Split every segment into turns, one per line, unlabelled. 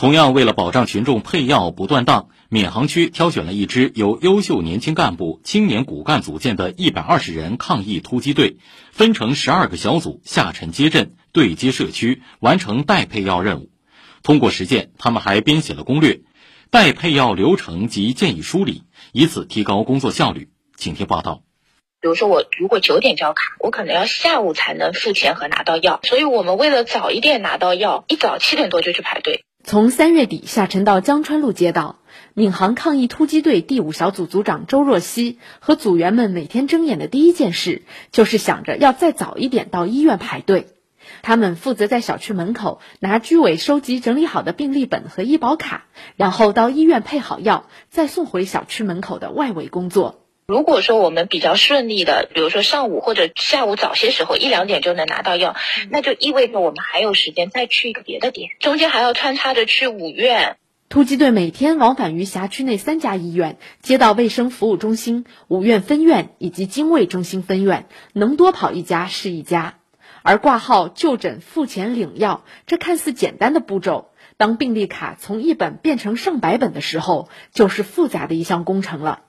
同样，为了保障群众配药不断档，闵行区挑选了一支由优秀年轻干部、青年骨干组建的一百二十人抗疫突击队，分成十二个小组下沉接镇，对接社区，完成代配药任务。通过实践，他们还编写了攻略、代配药流程及建议梳理，以此提高工作效率。请听报道。
比如说，我如果九点交卡，我可能要下午才能付钱和拿到药，所以我们为了早一点拿到药，一早七点多就去排队。
从三月底下沉到江川路街道，闵行抗疫突击队第五小组组长周若曦和组员们每天睁眼的第一件事，就是想着要再早一点到医院排队。他们负责在小区门口拿居委收集整理好的病历本和医保卡，然后到医院配好药，再送回小区门口的外围工作。
如果说我们比较顺利的，比如说上午或者下午早些时候一两点就能拿到药，那就意味着我们还有时间再去一个别的点，中间还要穿插着去五院。
突击队每天往返于辖区内三家医院、街道卫生服务中心、五院分院以及经卫中心分院，能多跑一家是一家。而挂号、就诊、付钱、领药，这看似简单的步骤，当病历卡从一本变成上百本的时候，就是复杂的一项工程了。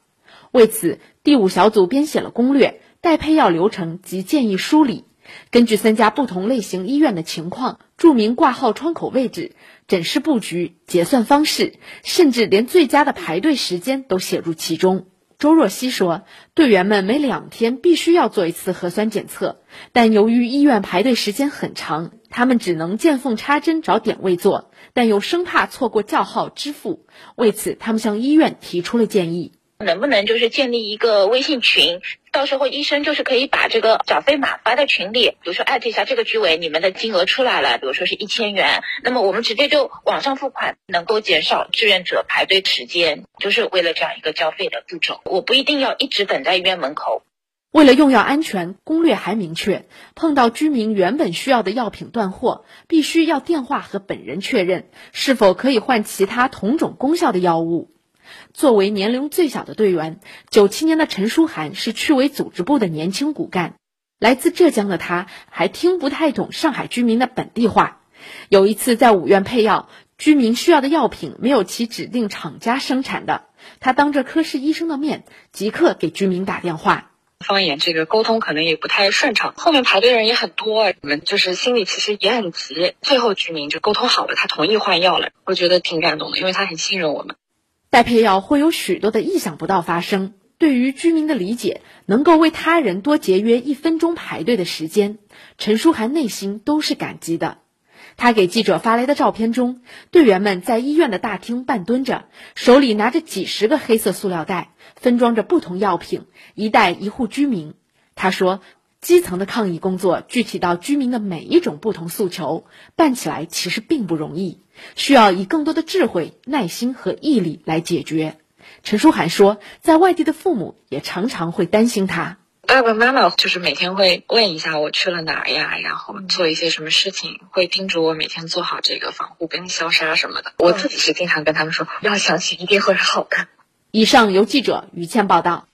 为此，第五小组编写了攻略、代配药流程及建议梳理，根据三家不同类型医院的情况，注明挂号窗口位置、诊室布局、结算方式，甚至连最佳的排队时间都写入其中。周若曦说：“队员们每两天必须要做一次核酸检测，但由于医院排队时间很长，他们只能见缝插针找点位做，但又生怕错过叫号支付，为此他们向医院提出了建议。”
能不能就是建立一个微信群？到时候医生就是可以把这个缴费码发在群里，比如说艾特一下这个居委，你们的金额出来了，比如说是一千元，那么我们直接就网上付款，能够减少志愿者排队时间，就是为了这样一个交费的步骤。我不一定要一直等在医院门口。
为了用药安全，攻略还明确，碰到居民原本需要的药品断货，必须要电话和本人确认是否可以换其他同种功效的药物。作为年龄最小的队员，九七年的陈书涵是区委组织部的年轻骨干。来自浙江的他，还听不太懂上海居民的本地话。有一次在五院配药，居民需要的药品没有其指定厂家生产的，他当着科室医生的面，即刻给居民打电话。
方言这个沟通可能也不太顺畅，后面排队人也很多，我们就是心里其实也很急。最后居民就沟通好了，他同意换药了，我觉得挺感动的，因为他很信任我们。
代配药会有许多的意想不到发生，对于居民的理解，能够为他人多节约一分钟排队的时间，陈书涵内心都是感激的。他给记者发来的照片中，队员们在医院的大厅半蹲着，手里拿着几十个黑色塑料袋，分装着不同药品，一袋一户居民。他说。基层的抗疫工作，具体到居民的每一种不同诉求，办起来其实并不容易，需要以更多的智慧、耐心和毅力来解决。陈书涵说，在外地的父母也常常会担心他。
爸爸妈妈就是每天会问一下我去了哪儿呀，然后做一些什么事情，会叮嘱我每天做好这个防护跟消杀什么的。我自己是经常跟他们说，要相信一定会好的。
以上由记者于倩报道。